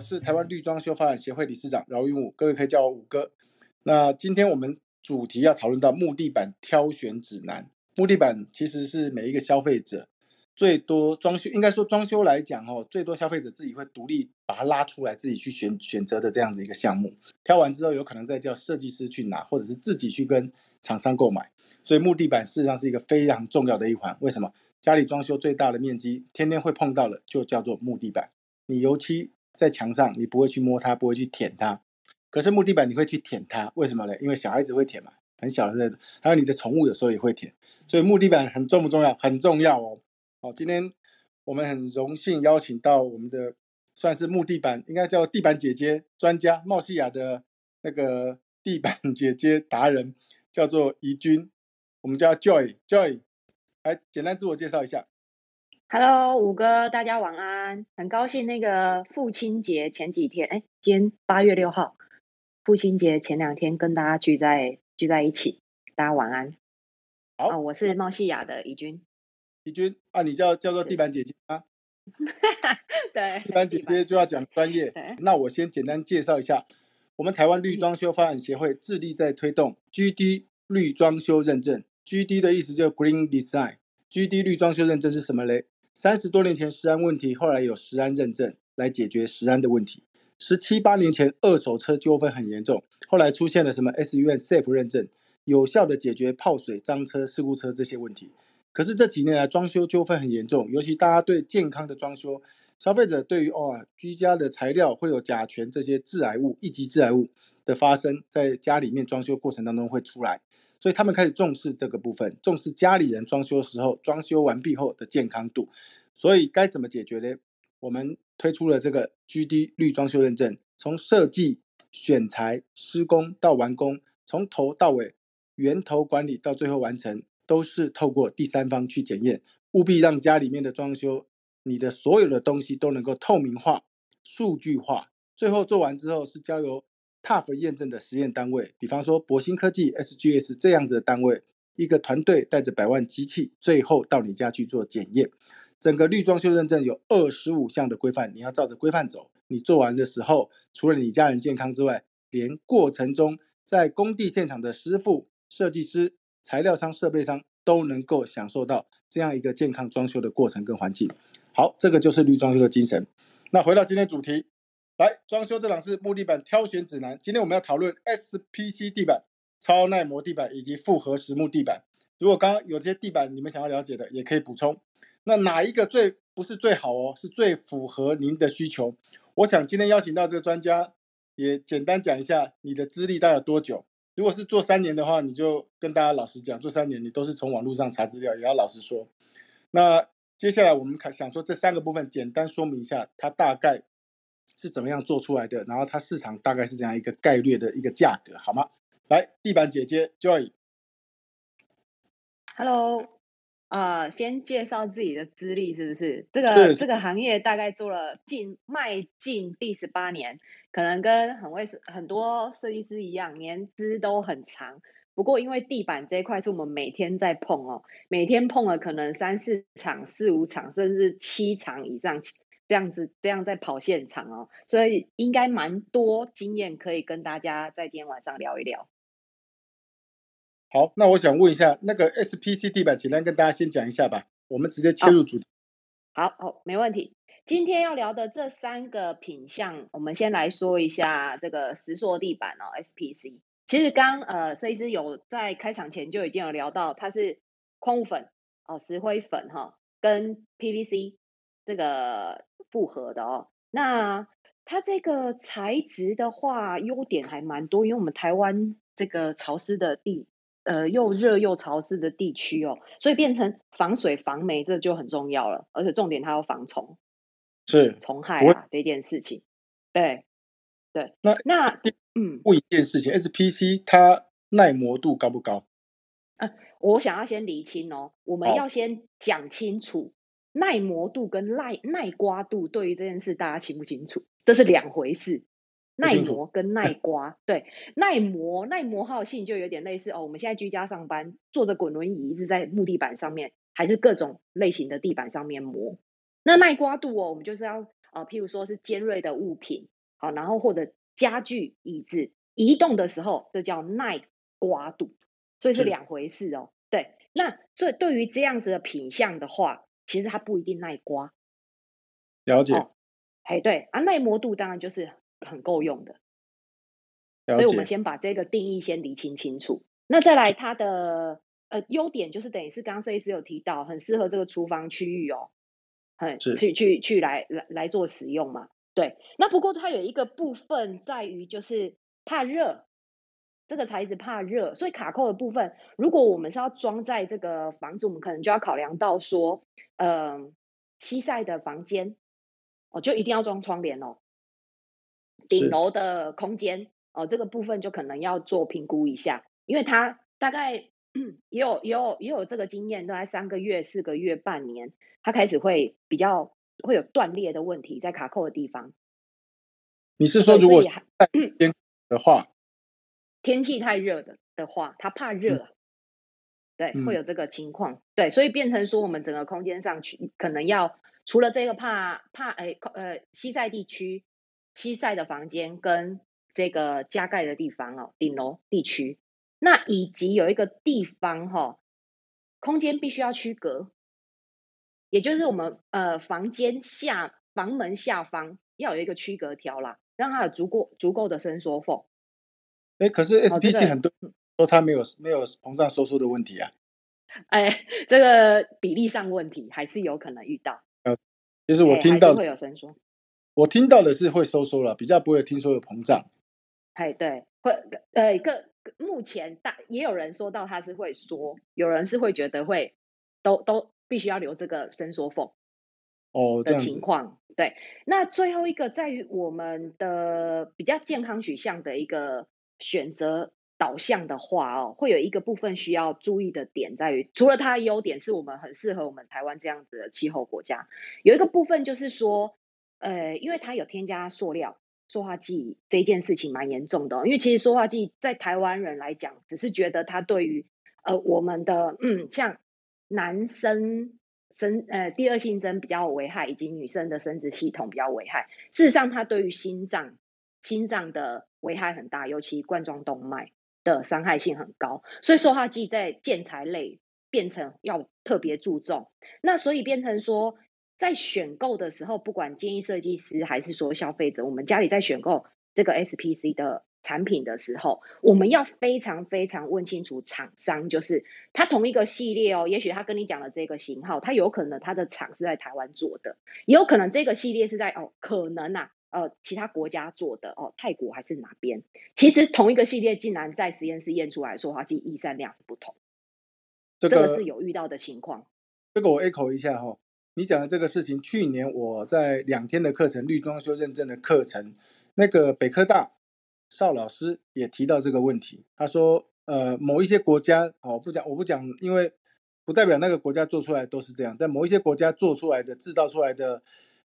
是台湾绿装修发展协会理事长饶云武，各位可以叫我五哥。那今天我们主题要讨论到木地板挑选指南。木地板其实是每一个消费者最多装修，应该说装修来讲哦，最多消费者自己会独立把它拉出来，自己去选选择的这样子一个项目。挑完之后，有可能再叫设计师去拿，或者是自己去跟厂商购买。所以木地板事实上是一个非常重要的一环。为什么？家里装修最大的面积，天天会碰到的就叫做木地板。你油漆。在墙上，你不会去摸它，不会去舔它。可是木地板你会去舔它，为什么呢？因为小孩子会舔嘛，很小的时候，还有你的宠物有时候也会舔。所以木地板很重不重要？很重要哦。好，今天我们很荣幸邀请到我们的算是木地板，应该叫地板姐姐专家，茂西亚的那个地板 姐姐达人，叫做怡君，我们叫 Joy，Joy，来简单自我介绍一下。Hello，五哥，大家晚安。很高兴那个父亲节前几天，哎，今天八月六号，父亲节前两天跟大家聚在聚在一起，大家晚安。好，我是茂西亚的怡君。怡君啊，你叫叫做地板姐姐啊？对，地板姐姐就要讲专业。那我先简单介绍一下，我们台湾绿装修发展协会致力在推动 GD 绿装修认证。GD 的意思就是 Green Design。GD 绿装修认证是什么嘞？三十多年前，食安问题，后来有食安认证来解决食安的问题。十七八年前，二手车纠纷很严重，后来出现了什么 SUN Safe 认证，有效的解决泡水、脏车、事故车这些问题。可是这几年来，装修纠纷很严重，尤其大家对健康的装修，消费者对于哦居家的材料会有甲醛这些致癌物、一级致癌物的发生，在家里面装修过程当中会出来。所以他们开始重视这个部分，重视家里人装修时候装修完毕后的健康度。所以该怎么解决呢？我们推出了这个 GD 绿装修认证，从设计、选材、施工到完工，从头到尾，源头管理到最后完成，都是透过第三方去检验。务必让家里面的装修，你的所有的东西都能够透明化、数据化。最后做完之后，是交由 TUF 验证的实验单位，比方说博兴科技 SGS 这样子的单位，一个团队带着百万机器，最后到你家去做检验。整个绿装修认证有二十五项的规范，你要照着规范走。你做完的时候，除了你家人健康之外，连过程中在工地现场的师傅、设计师、材料商、设备商都能够享受到这样一个健康装修的过程跟环境。好，这个就是绿装修的精神。那回到今天主题。来，装修这档是木地板挑选指南。今天我们要讨论 SPC 地板、超耐磨地板以及复合实木地板。如果刚刚有这些地板你们想要了解的，也可以补充。那哪一个最不是最好哦？是最符合您的需求？我想今天邀请到这个专家，也简单讲一下你的资历大概多久。如果是做三年的话，你就跟大家老实讲，做三年你都是从网络上查资料，也要老实说。那接下来我们看想说这三个部分，简单说明一下，它大概。是怎么样做出来的？然后它市场大概是这样一个概略的一个价格，好吗？来，地板姐姐 Joy，Hello，呃，先介绍自己的资历是不是？这个这个行业大概做了近迈进第十八年，可能跟很会很多设计师一样，年资都很长。不过因为地板这一块是我们每天在碰哦，每天碰了可能三四场、四五场，甚至七场以上。这样子，这样在跑现场哦，所以应该蛮多经验可以跟大家在今天晚上聊一聊。好，那我想问一下，那个 SPC 地板，简单跟大家先讲一下吧。我们直接切入主题。好，好，没问题。今天要聊的这三个品相，我们先来说一下这个石塑地板哦，SPC。其实刚呃，设计师有在开场前就已经有聊到，它是矿物粉哦，石灰粉哈，跟 PVC 这个。复合的哦，那它这个材质的话，优点还蛮多，因为我们台湾这个潮湿的地，呃，又热又潮湿的地区哦，所以变成防水防霉这就很重要了，而且重点它要防虫，是虫害啊这件事情，对对。那那嗯，问一件事情，SPC 它耐磨度高不高？啊，我想要先厘清哦，我们要先讲清楚。耐磨度跟耐耐刮度对于这件事，大家清不清楚？这是两回事。耐磨跟耐刮，对耐磨耐磨耗性就有点类似哦。我们现在居家上班，坐着滚轮椅，是在木地板上面，还是各种类型的地板上面磨？那耐刮度哦，我们就是要呃，譬如说是尖锐的物品，好，然后或者家具、椅子移动的时候，这叫耐刮度，所以是两回事哦。对，那所以对于这样子的品相的话，其实它不一定耐刮。了解。哎，对啊，耐磨度当然就是很够用的。所以我们先把这个定义先理清清楚。那再来它的呃优点，就是等于是刚刚设计师有提到，很适合这个厨房区域哦，很去去去来来来做使用嘛。对，那不过它有一个部分在于就是怕热，这个材质怕热，所以卡扣的部分，如果我们是要装在这个房子，我们可能就要考量到说，嗯，西晒的房间。哦，就一定要装窗帘哦。顶楼的空间哦，这个部分就可能要做评估一下，因为它大概 也有也有也有这个经验，都在三个月、四个月、半年，它开始会比较会有断裂的问题在卡扣的地方。你是说，如果天 的话，天气太热的的话，它怕热，对，会有这个情况。对，所以变成说，我们整个空间上去可能要。除了这个怕怕哎呃西晒地区西晒的房间跟这个加盖的地方哦顶楼地区，那以及有一个地方哈空间必须要区隔，也就是我们呃房间下房门下方要有一个区隔条啦，让它有足够足够的伸缩缝。哎，可是 SPC 很多说它没有没有膨胀收缩的问题啊。哎，这个比例上问题还是有可能遇到。呃其实我听到会有伸缩，我听到的是会收缩了，比较不会听说有膨胀。哎，对，会呃，个目前大也有人说到它是会缩，有人是会觉得会都都必须要留这个伸缩缝哦的情况。对，那最后一个在于我们的比较健康取向的一个选择。导向的话哦，会有一个部分需要注意的点在于，除了它的优点是我们很适合我们台湾这样子的气候国家，有一个部分就是说，呃，因为它有添加塑料、塑化剂这件事情蛮严重的。因为其实塑化剂在台湾人来讲，只是觉得它对于呃我们的嗯像男生生呃第二性征比较危害，以及女生的生殖系统比较危害。事实上，它对于心脏心脏的危害很大，尤其冠状动脉。的伤害性很高，所以塑化剂在建材类变成要特别注重。那所以变成说，在选购的时候，不管建议设计师还是说消费者，我们家里在选购这个 SPC 的产品的时候，我们要非常非常问清楚厂商，就是它同一个系列哦，也许他跟你讲的这个型号，它有可能它的厂是在台湾做的，也有可能这个系列是在哦，可能啊。呃，其他国家做的哦，泰国还是哪边？其实同一个系列竟然在实验室验出来，说它其实易散量是不同。这个是有遇到的情况。这个我 echo 一下哈，你讲的这个事情，去年我在两天的课程绿装修认证的课程，那个北科大邵老师也提到这个问题。他说，呃，某一些国家哦，不讲我不讲，因为不代表那个国家做出来都是这样，在某一些国家做出来的制造出来的。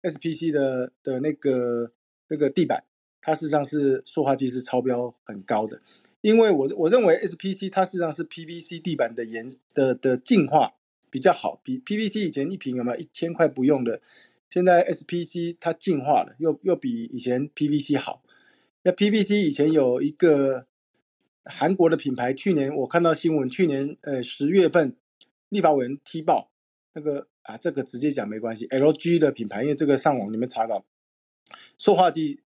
SPC 的的那个那个地板，它事实上是塑化剂是超标很高的，因为我我认为 SPC 它事实上是 PVC 地板的颜的的净化比较好，比 PVC 以前一瓶有没有一千块不用的，现在 SPC 它净化了，又又比以前 PVC 好。那 PVC 以前有一个韩国的品牌，去年我看到新闻，去年呃十月份立法委员踢爆那个。啊，这个直接讲没关系。LG 的品牌，因为这个上网你们查到，塑化剂，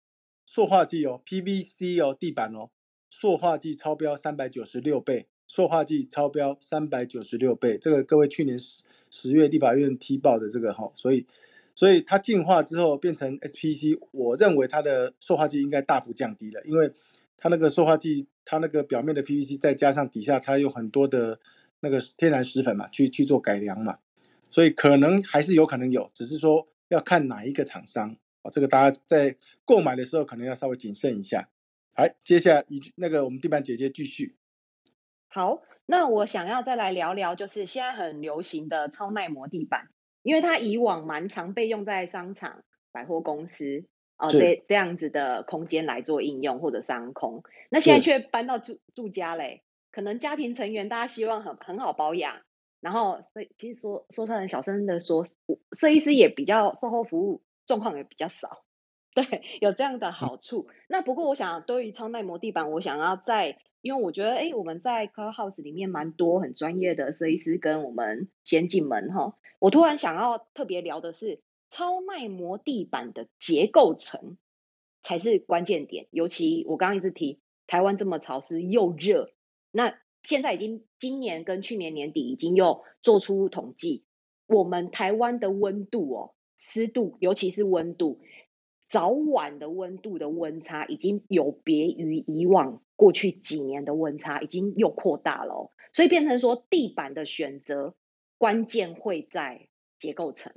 塑化剂哦，PVC 哦，地板哦，塑化剂超标三百九十六倍，塑化剂超标三百九十六倍。这个各位去年十十月立法院踢爆的这个哈，所以所以它进化之后变成 SPC，我认为它的塑化剂应该大幅降低了，因为它那个塑化剂，它那个表面的 PVC 再加上底下它有很多的那个天然石粉嘛，去去做改良嘛。所以可能还是有可能有，只是说要看哪一个厂商啊，这个大家在购买的时候可能要稍微谨慎一下。来，接下来一那个我们地板姐姐继续。好，那我想要再来聊聊，就是现在很流行的超耐磨地板，因为它以往蛮常被用在商场、百货公司啊这这样子的空间来做应用或者商空，那现在却搬到住住家嘞，可能家庭成员大家希望很很好保养。然后，所以其实说说出来小声的说，设计师也比较售后服务状况也比较少。对，有这样的好处。那不过我想，对于超耐磨地板，我想要在，因为我觉得，哎，我们在 Car House 里面蛮多很专业的设计师跟我们先进们哈。我突然想要特别聊的是，超耐磨地板的结构层才是关键点。尤其我刚刚一直提，台湾这么潮湿又热，那现在已经今年跟去年年底已经又做出统计，我们台湾的温度哦，湿度，尤其是温度。早晚的温度的温差已经有别于以往过去几年的温差，已经又扩大了，所以变成说地板的选择关键会在结构层，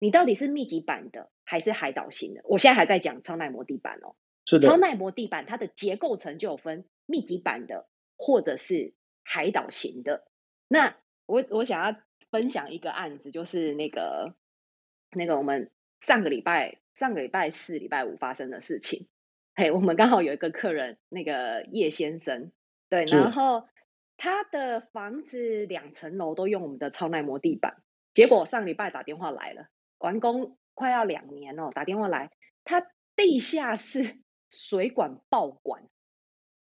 你到底是密集板的还是海岛型的？我现在还在讲超耐磨地板哦，是的，超耐磨地板它的结构层就有分密集板的或者是海岛型的。那我我想要分享一个案子，就是那个那个我们上个礼拜。上个礼拜四、礼拜五发生的事情，嘿，我们刚好有一个客人，那个叶先生，对，然后他的房子两层楼都用我们的超耐磨地板，结果上礼拜打电话来了，完工快要两年哦，打电话来，他地下室水管爆管，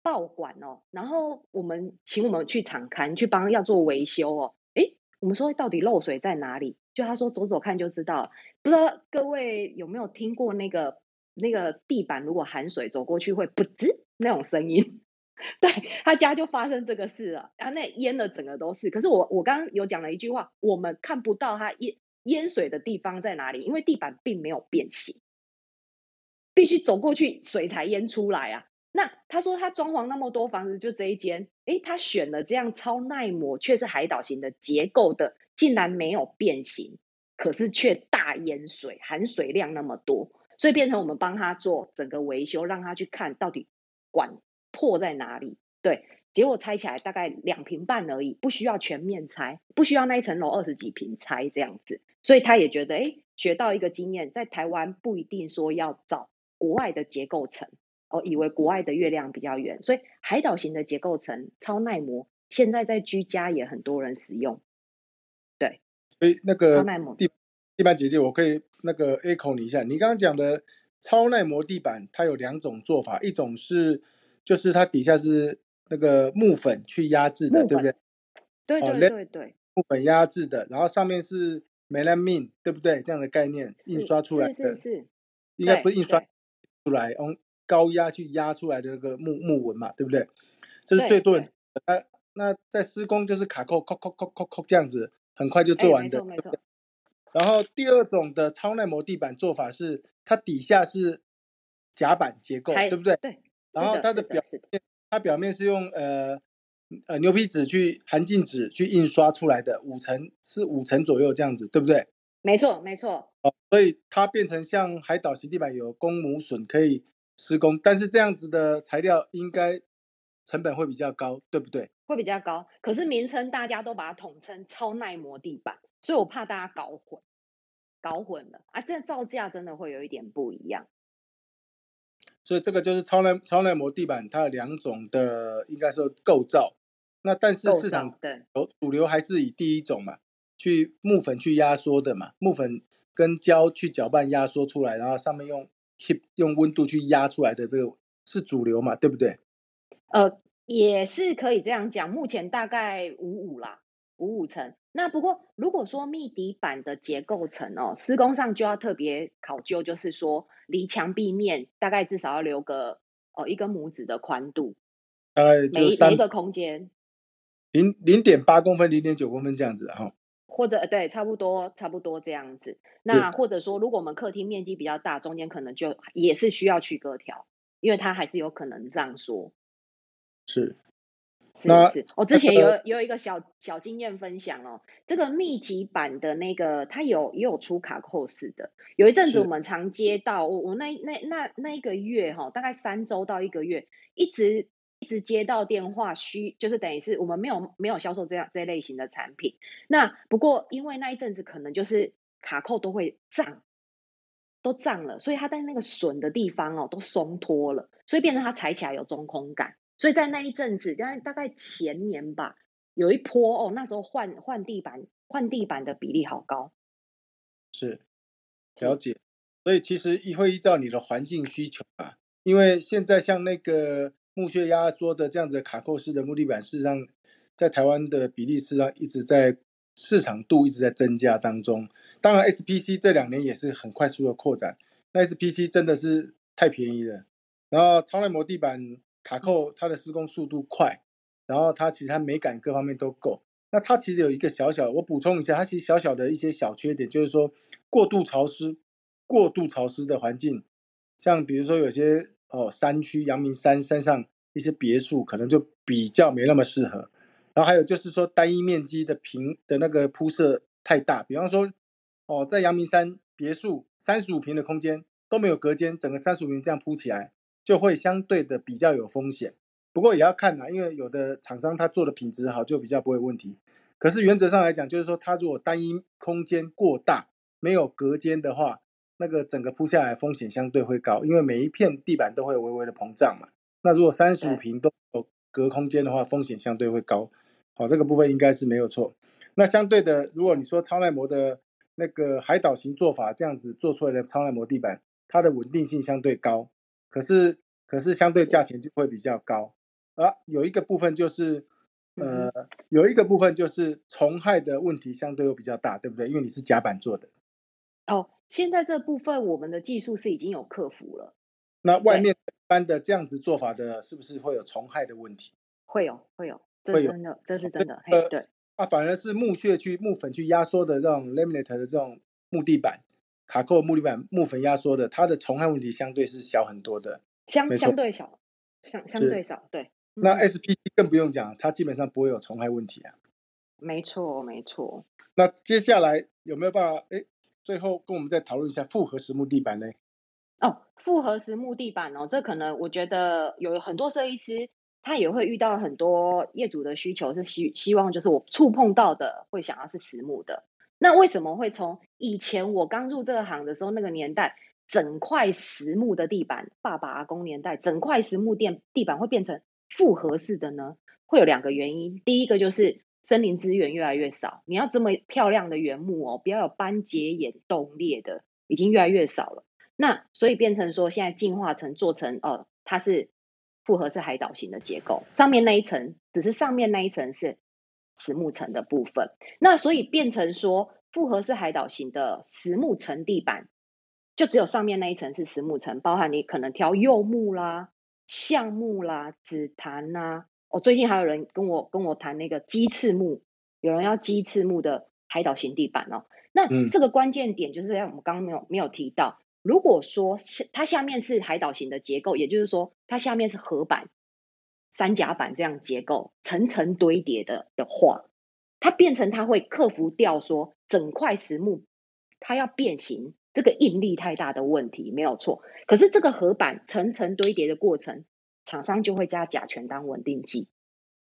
爆管哦，然后我们请我们去厂刊，去帮要做维修哦，诶，我们说到底漏水在哪里？就他说走走看就知道，不知道各位有没有听过那个那个地板如果含水走过去会不吱那种声音？对他家就发生这个事了，然后那淹了整个都是。可是我我刚刚有讲了一句话，我们看不到它淹淹水的地方在哪里，因为地板并没有变形，必须走过去水才淹出来啊。那他说他装潢那么多房子就这一间，诶，他选了这样超耐磨却是海岛型的结构的。竟然没有变形，可是却大淹水，含水量那么多，所以变成我们帮他做整个维修，让他去看到底管破在哪里。对，结果拆起来大概两平半而已，不需要全面拆，不需要那一层楼二十几平拆这样子。所以他也觉得，哎，学到一个经验，在台湾不一定说要找国外的结构层，哦，以为国外的月亮比较圆，所以海岛型的结构层超耐磨，现在在居家也很多人使用。对所以那个地地板姐姐，我可以那个 echo 你一下。你刚刚讲的超耐磨地板，它有两种做法，一种是就是它底下是那个木粉去压制的，对不对？对对对对，木粉压制的，然后上面是 melamine，对不对？这样的概念印刷出来的，是是是，应该不是印刷出来，用高压去压出来的那个木木纹嘛，对不对？这是最多人。那那在施工就是卡扣扣扣扣扣扣这样子。很快就做完的，然后第二种的超耐磨地板做法是，它底下是夹板结构，对不对？对。然后它的表面，它表面是用呃呃牛皮纸去含镜纸去印刷出来的，五层是五层左右这样子，对不对？没错，没错。所以它变成像海岛型地板有公母榫可以施工，但是这样子的材料应该成本会比较高，对不对？会比较高，可是名称大家都把它统称超耐磨地板，所以我怕大家搞混，搞混了啊！这造价真的会有一点不一样。所以这个就是超耐超耐磨地板，它有两种的，应该说构造。那但是市场对主流还是以第一种嘛，去木粉去压缩的嘛，木粉跟胶去搅拌压缩出来，然后上面用 keep 用温度去压出来的这个是主流嘛，对不对？呃。也是可以这样讲，目前大概五五啦，五五层。那不过如果说密底板的结构层哦，施工上就要特别考究，就是说离墙壁面大概至少要留个哦一根拇指的宽度，大概每每一个空间零零点八公分、零点九公分这样子哈，或者对，差不多差不多这样子。那或者说，如果我们客厅面积比较大，中间可能就也是需要去隔条，因为它还是有可能这样说。是，是是，我之前有有一个小小经验分享哦。这个密集版的那个，它有也有出卡扣式的。有一阵子我们常接到我我那那那那一个月哈，大概三周到一个月，一直一直接到电话，需就是等于是我们没有没有销售这样这类型的产品。那不过因为那一阵子可能就是卡扣都会胀，都胀了，所以它在那个损的地方哦都松脱了，所以变成它踩起来有中空感。所以在那一阵子，大概大概前年吧，有一波哦，那时候换换地板换地板的比例好高。是，了解。所以其实一会依照你的环境需求啊，因为现在像那个木屑压缩的这样子卡扣式的木地板，事实上在台湾的比例事实上一直在市场度一直在增加当中。当然，SPC 这两年也是很快速的扩展。那 SPC 真的是太便宜了。然后超耐磨地板卡扣，它的施工速度快，然后它其实它美感各方面都够。那它其实有一个小小，我补充一下，它其实小小的一些小缺点，就是说过度潮湿。过度潮湿的环境，像比如说有些哦山区，阳明山山上一些别墅，可能就比较没那么适合。然后还有就是说单一面积的平的那个铺设太大，比方说哦在阳明山别墅三十五平的空间都没有隔间，整个三十五平这样铺起来，就会相对的比较有风险。不过也要看呐，因为有的厂商他做的品质好，就比较不会问题。可是原则上来讲，就是说他如果单一空间过大，没有隔间的话，那个整个铺下来风险相对会高，因为每一片地板都会微微的膨胀嘛。那如果三十五平都有隔空间的话，风险相对会高。好，这个部分应该是没有错。那相对的，如果你说超耐磨的那个海岛型做法，这样子做出来的超耐磨地板，它的稳定性相对高，可是可是相对价钱就会比较高。啊，有一个部分就是，呃，有一个部分就是虫害的问题相对又比较大，对不对？因为你是甲板做的。哦。现在这部分我们的技术是已经有克服了。那外面一般的这样子做法的，是不是会有虫害的问题？会有，会有，这是真的，这是真的。呃，对。啊，反而是木屑去木粉去压缩的这种 laminate 的这种木地板，卡扣木地板木粉压缩的，它的虫害问题相对是小很多的。相相对小，相相对少，对。那 SPC 更不用讲，它基本上不会有虫害问题啊。没错，没错。那接下来有没有办法？哎。最后跟我们再讨论一下复合实木地板呢？哦，复合实木地板哦，这可能我觉得有很多设计师他也会遇到很多业主的需求，是希希望就是我触碰到的会想要是实木的。那为什么会从以前我刚入这个行的时候那个年代，整块实木的地板，爸爸阿公年代整块实木垫地板会变成复合式的呢？会有两个原因，第一个就是。森林资源越来越少，你要这么漂亮的原木哦，不要有斑节眼冻裂的，已经越来越少了。那所以变成说，现在进化成做成哦，它是复合式海岛型的结构，上面那一层只是上面那一层是实木层的部分。那所以变成说，复合式海岛型的实木层地板，就只有上面那一层是实木层，包含你可能挑柚木啦、橡木啦、紫檀啦。哦，最近还有人跟我跟我谈那个鸡翅木，有人要鸡翅木的海岛型地板哦。那这个关键点就是在我们刚刚没有没有提到，如果说下它下面是海岛型的结构，也就是说它下面是合板、三甲板这样结构层层堆叠的的话，它变成它会克服掉说整块实木它要变形，这个应力太大的问题没有错。可是这个合板层层堆叠的过程。厂商就会加甲醛当稳定剂，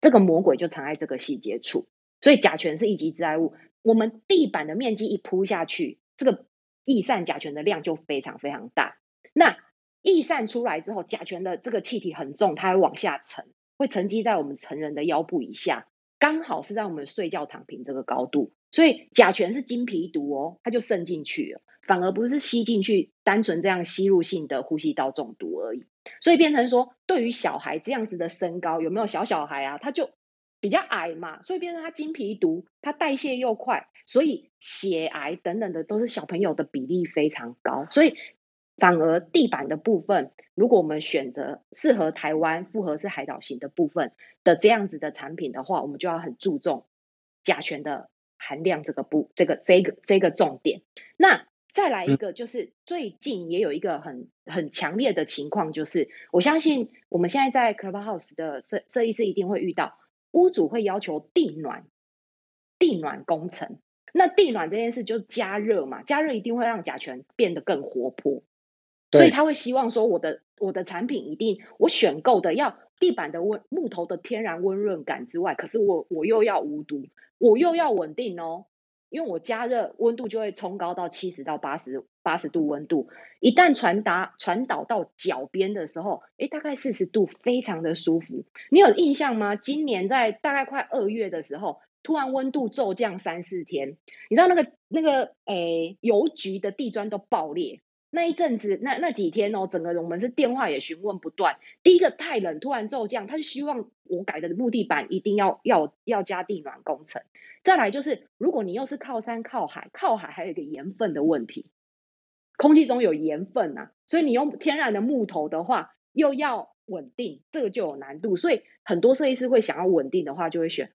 这个魔鬼就藏在这个细节处。所以甲醛是一级致癌物。我们地板的面积一铺下去，这个易散甲醛的量就非常非常大。那易散出来之后，甲醛的这个气体很重，它会往下沉，会沉积在我们成人的腰部以下，刚好是在我们睡觉躺平这个高度。所以甲醛是金皮毒哦，它就渗进去了，反而不是吸进去，单纯这样吸入性的呼吸道中毒而已。所以变成说，对于小孩这样子的身高，有没有小小孩啊？他就比较矮嘛，所以变成他金皮毒，他代谢又快，所以血癌等等的都是小朋友的比例非常高。所以反而地板的部分，如果我们选择适合台湾复合式海岛型的部分的这样子的产品的话，我们就要很注重甲醛的含量这个不这个这个这个重点。那再来一个，就是最近也有一个很很强烈的情况，就是我相信我们现在在 Clubhouse 的设设计师一定会遇到，屋主会要求地暖，地暖工程。那地暖这件事就加热嘛，加热一定会让甲醛变得更活泼，所以他会希望说，我的我的产品一定我选购的要地板的温木头的天然温润感之外，可是我我又要无毒，我又要稳定哦。因为我加热温度就会冲高到七十到八十八十度温度，一旦传达传导到脚边的时候，诶，大概四十度，非常的舒服。你有印象吗？今年在大概快二月的时候，突然温度骤降三四天，你知道那个那个诶邮局的地砖都爆裂，那一阵子，那那几天哦，整个我们是电话也询问不断。第一个太冷，突然骤降，他就希望我改的木地板一定要要要加地暖工程。再来就是，如果你又是靠山靠海，靠海还有一个盐分的问题，空气中有盐分呐，所以你用天然的木头的话，又要稳定，这个就有难度。所以很多设计师会想要稳定的话，就会选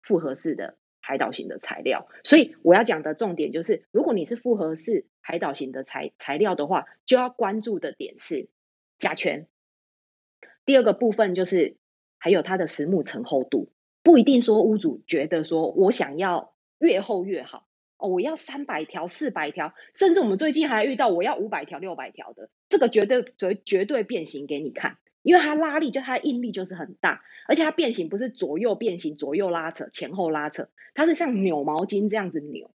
复合式的。海岛型的材料，所以我要讲的重点就是，如果你是复合式海岛型的材材料的话，就要关注的点是甲醛。第二个部分就是还有它的实木层厚度，不一定说屋主觉得说我想要越厚越好哦，我要三百条、四百条，甚至我们最近还遇到我要五百条、六百条的，这个绝对绝绝对变形给你看。因为它拉力就它的应力就是很大，而且它变形不是左右变形、左右拉扯、前后拉扯，它是像扭毛巾这样子扭，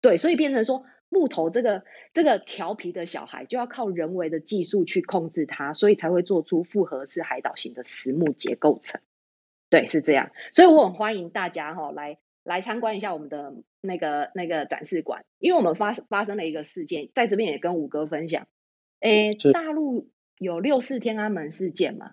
对，所以变成说木头这个这个调皮的小孩就要靠人为的技术去控制它，所以才会做出复合式海岛型的实木结构层，对，是这样，所以我很欢迎大家哈来来参观一下我们的那个那个展示馆，因为我们发发生了一个事件，在这边也跟五哥分享，诶，大陆。有六四天安门事件嘛？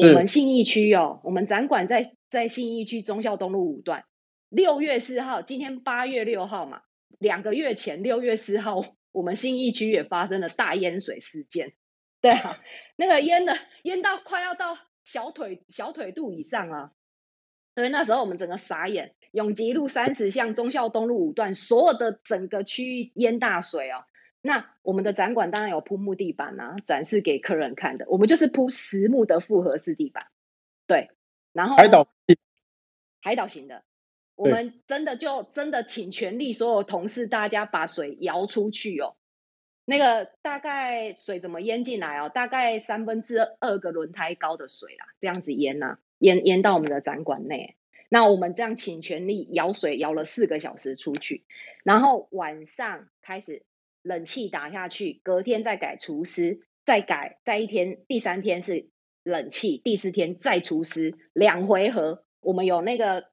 我们信义区哦，我们展馆在在信义区忠孝东路五段。六月四号，今天八月六号嘛，两个月前六月四号，我们信义区也发生了大淹水事件。对啊，那个淹的淹到快要到小腿小腿肚以上啊。所以那时候我们整个傻眼，永吉路三十巷忠孝东路五段所有的整个区域淹大水哦。那我们的展馆当然有铺木地板啊，展示给客人看的。我们就是铺实木的复合式地板，对。然后海岛海岛型的，我们真的就真的请全力所有同事大家把水摇出去哦。那个大概水怎么淹进来哦？大概三分之二个轮胎高的水啊，这样子淹呐，淹淹到我们的展馆内。那我们这样请全力舀水舀了四个小时出去，然后晚上开始。冷气打下去，隔天再改除湿，再改再一天，第三天是冷气，第四天再除湿，两回合。我们有那个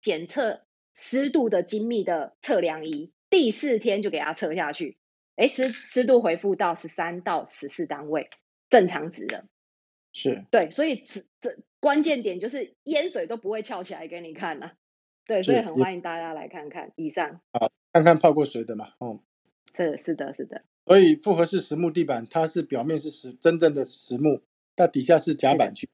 检测湿度的精密的测量仪，第四天就给它测下去，哎，湿湿度回复到十三到十四单位，正常值的。是对，所以这这关键点就是淹水都不会翘起来给你看了。对，所以很欢迎大家来看看。以上好，看看泡过水的嘛，哦。是是的，是的。所以复合式实木地板，它是表面是实真正的实木，那底下是夹板区。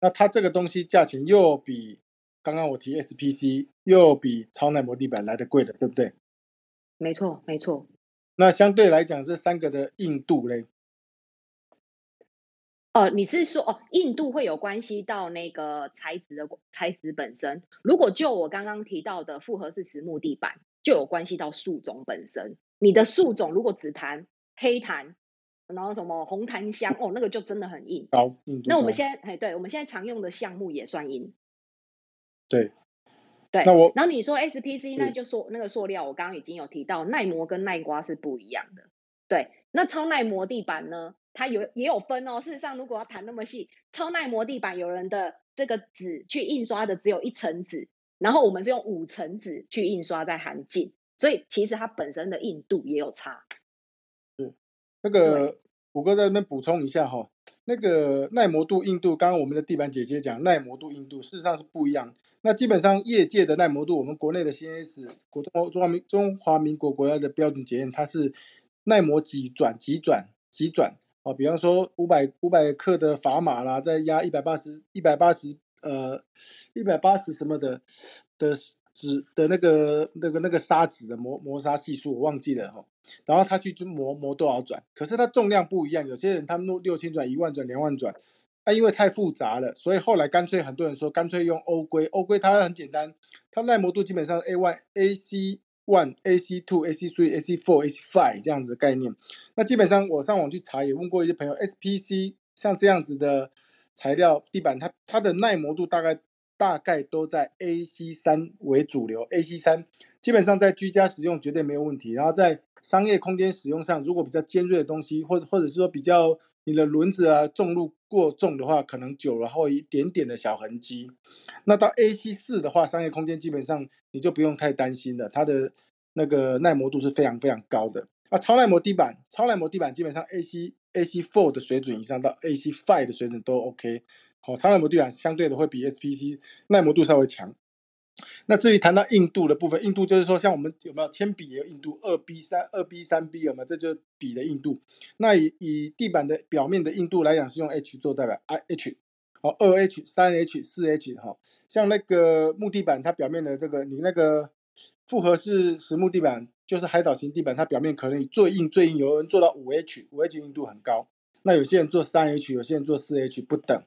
那它这个东西价钱又比刚刚我提 SPC 又比超耐磨地板来的贵的，对不对？没错，没错。那相对来讲，这三个的硬度嘞？哦，你是说哦，硬度会有关系到那个材质的材质本身？如果就我刚刚提到的复合式实木地板，就有关系到树种本身。你的树种如果紫檀、黑檀，然后什么红檀香哦，那个就真的很硬。高硬度。那我们现在哎，对，我们现在常用的橡木也算硬。对。对。那我，然后你说 SPC，那就说那个塑料，我刚刚已经有提到，耐磨跟耐刮是不一样的。对。那超耐磨地板呢？它有也有分哦。事实上，如果要谈那么细，超耐磨地板有人的这个纸去印刷的只有一层纸，然后我们是用五层纸去印刷在含镜。所以其实它本身的硬度也有差。是，那个虎哥在那边补充一下哈，那个耐磨度、硬度，刚刚我们的地板姐姐讲耐磨度、硬度，事实上是不一样。那基本上业界的耐磨度，我们国内的 CNS 国中中华民中华民国国家的标准检验，它是耐磨几转几转几转哦。比方说五百五百克的砝码啦，再压一百八十一百八十呃一百八十什么的的。纸的那个、那个、那个砂纸的磨磨砂系数我忘记了哈，然后他去就磨磨多少转，可是它重量不一样，有些人他们弄六千转、一万转、两万转，啊，因为太复杂了，所以后来干脆很多人说干脆用欧规，欧规它很简单，它耐磨度基本上 A one、AC one、AC two、AC three、AC four、AC five 这样子的概念，那基本上我上网去查也问过一些朋友，SPC 像这样子的材料地板，它它的耐磨度大概。大概都在 AC 三为主流，AC 三基本上在居家使用绝对没有问题。然后在商业空间使用上，如果比较尖锐的东西，或者或者是说比较你的轮子啊重路过重的话，可能久了会一点点的小痕迹。那到 AC 四的话，商业空间基本上你就不用太担心了，它的那个耐磨度是非常非常高的。啊，超耐磨地板，超耐磨地板基本上 AC AC four 的水准以上到 AC five 的水准都 OK。哦，超耐磨地板相对的会比 SPC 耐磨度稍微强。那至于谈到硬度的部分，硬度就是说，像我们有没有铅笔也有硬度，二 B 三、二 B 三 B 有没有？这就是笔的硬度。那以以地板的表面的硬度来讲，是用 H 做代表，I H，好，二 H、三 H、四 H 哈。像那个木地板，它表面的这个，你那个复合式实木地板，就是海藻型地板，它表面可能最硬最硬，有人做到五 H，五 H 硬度很高。那有些人做三 H，有些人做四 H 不等。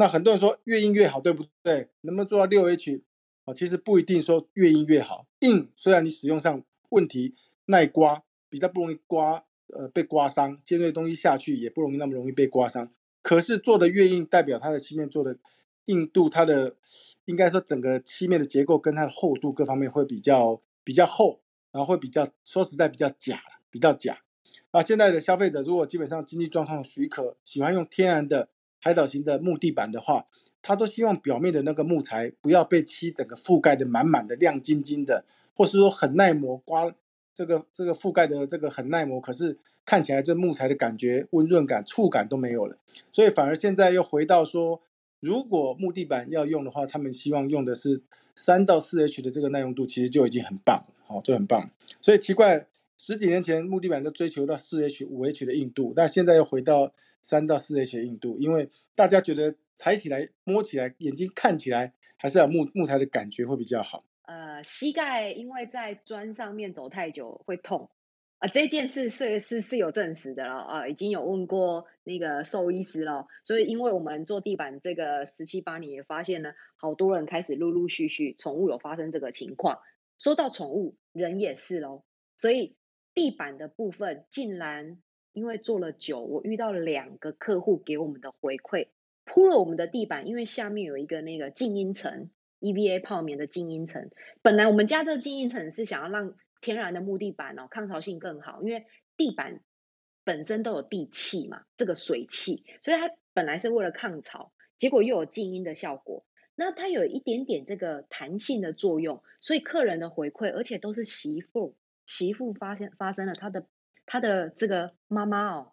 那很多人说越硬越好，对不对？能不能做到六 H？啊，其实不一定说越硬越好。硬虽然你使用上问题耐刮，比较不容易刮，呃，被刮伤，尖锐东西下去也不容易那么容易被刮伤。可是做的越硬，代表它的漆面做的硬度，它的应该说整个漆面的结构跟它的厚度各方面会比较比较厚，然后会比较说实在比较假，比较假。那现在的消费者如果基本上经济状况许可，喜欢用天然的海藻型的木地板的话。他都希望表面的那个木材不要被漆整个覆盖的满满的亮晶晶的，或是说很耐磨，刮这个这个覆盖的这个很耐磨，可是看起来这木材的感觉温润感、触感都没有了。所以反而现在又回到说，如果木地板要用的话，他们希望用的是三到四 H 的这个耐用度，其实就已经很棒了，哦，就很棒。所以奇怪，十几年前木地板都追求到四 H、五 H 的硬度，但现在又回到。三到四 H 的硬度，因为大家觉得踩起来、摸起来、眼睛看起来，还是要木木材的感觉会比较好。呃，膝盖因为在砖上面走太久会痛啊，这件事是是是有证实的了啊，已经有问过那个兽医师了。所以，因为我们做地板这个十七八年，也发现呢，好多人开始陆陆续续宠物有发生这个情况。说到宠物，人也是喽，所以地板的部分竟然。因为做了久，我遇到两个客户给我们的回馈，铺了我们的地板，因为下面有一个那个静音层，EVA 泡棉的静音层。本来我们家这个静音层是想要让天然的木地板哦抗潮性更好，因为地板本身都有地气嘛，这个水汽，所以它本来是为了抗潮，结果又有静音的效果。那它有一点点这个弹性的作用，所以客人的回馈，而且都是媳妇，媳妇发现发生了他的。他的这个妈妈哦，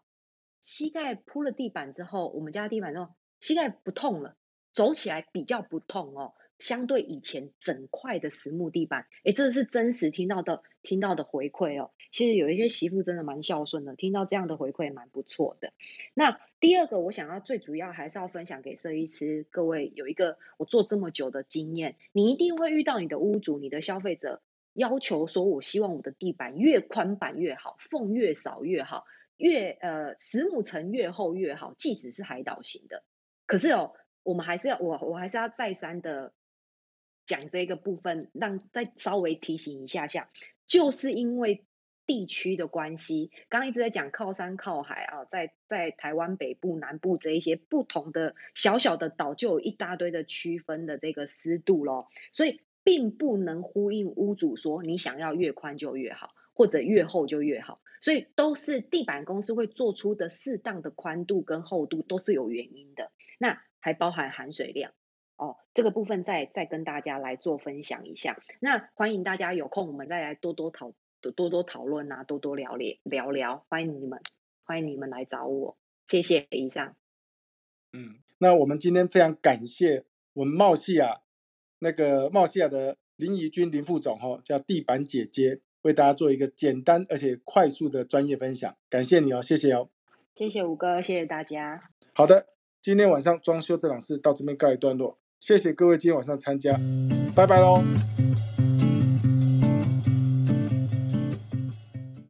膝盖铺了地板之后，我们家地板之后，膝盖不痛了，走起来比较不痛哦。相对以前整块的实木地板，诶，这是真实听到的听到的回馈哦。其实有一些媳妇真的蛮孝顺的，听到这样的回馈蛮不错的。那第二个，我想要最主要还是要分享给设计师各位，有一个我做这么久的经验，你一定会遇到你的屋主、你的消费者。要求说，我希望我的地板越宽板越好，缝越少越好，越呃实木层越厚越好，即使是海岛型的。可是哦，我们还是要我我还是要再三的讲这个部分，让再稍微提醒一下下，就是因为地区的关系，刚刚一直在讲靠山靠海啊，在在台湾北部、南部这一些不同的小小的岛，就有一大堆的区分的这个湿度咯，所以。并不能呼应屋主说你想要越宽就越好，或者越厚就越好，所以都是地板公司会做出的适当的宽度跟厚度都是有原因的。那还包含含水量哦，这个部分再再跟大家来做分享一下。那欢迎大家有空我们再来多多讨多多讨论啊，多多聊聊聊聊。欢迎你们，欢迎你们来找我。谢谢以上。嗯，那我们今天非常感谢我们茂系啊。那个茂西亚的林怡君林副总哈，叫地板姐姐，为大家做一个简单而且快速的专业分享，感谢你哦，谢谢哦，谢谢五哥，谢谢大家。好的，今天晚上装修这档事到这边告一段落，谢谢各位今天晚上参加，拜拜喽。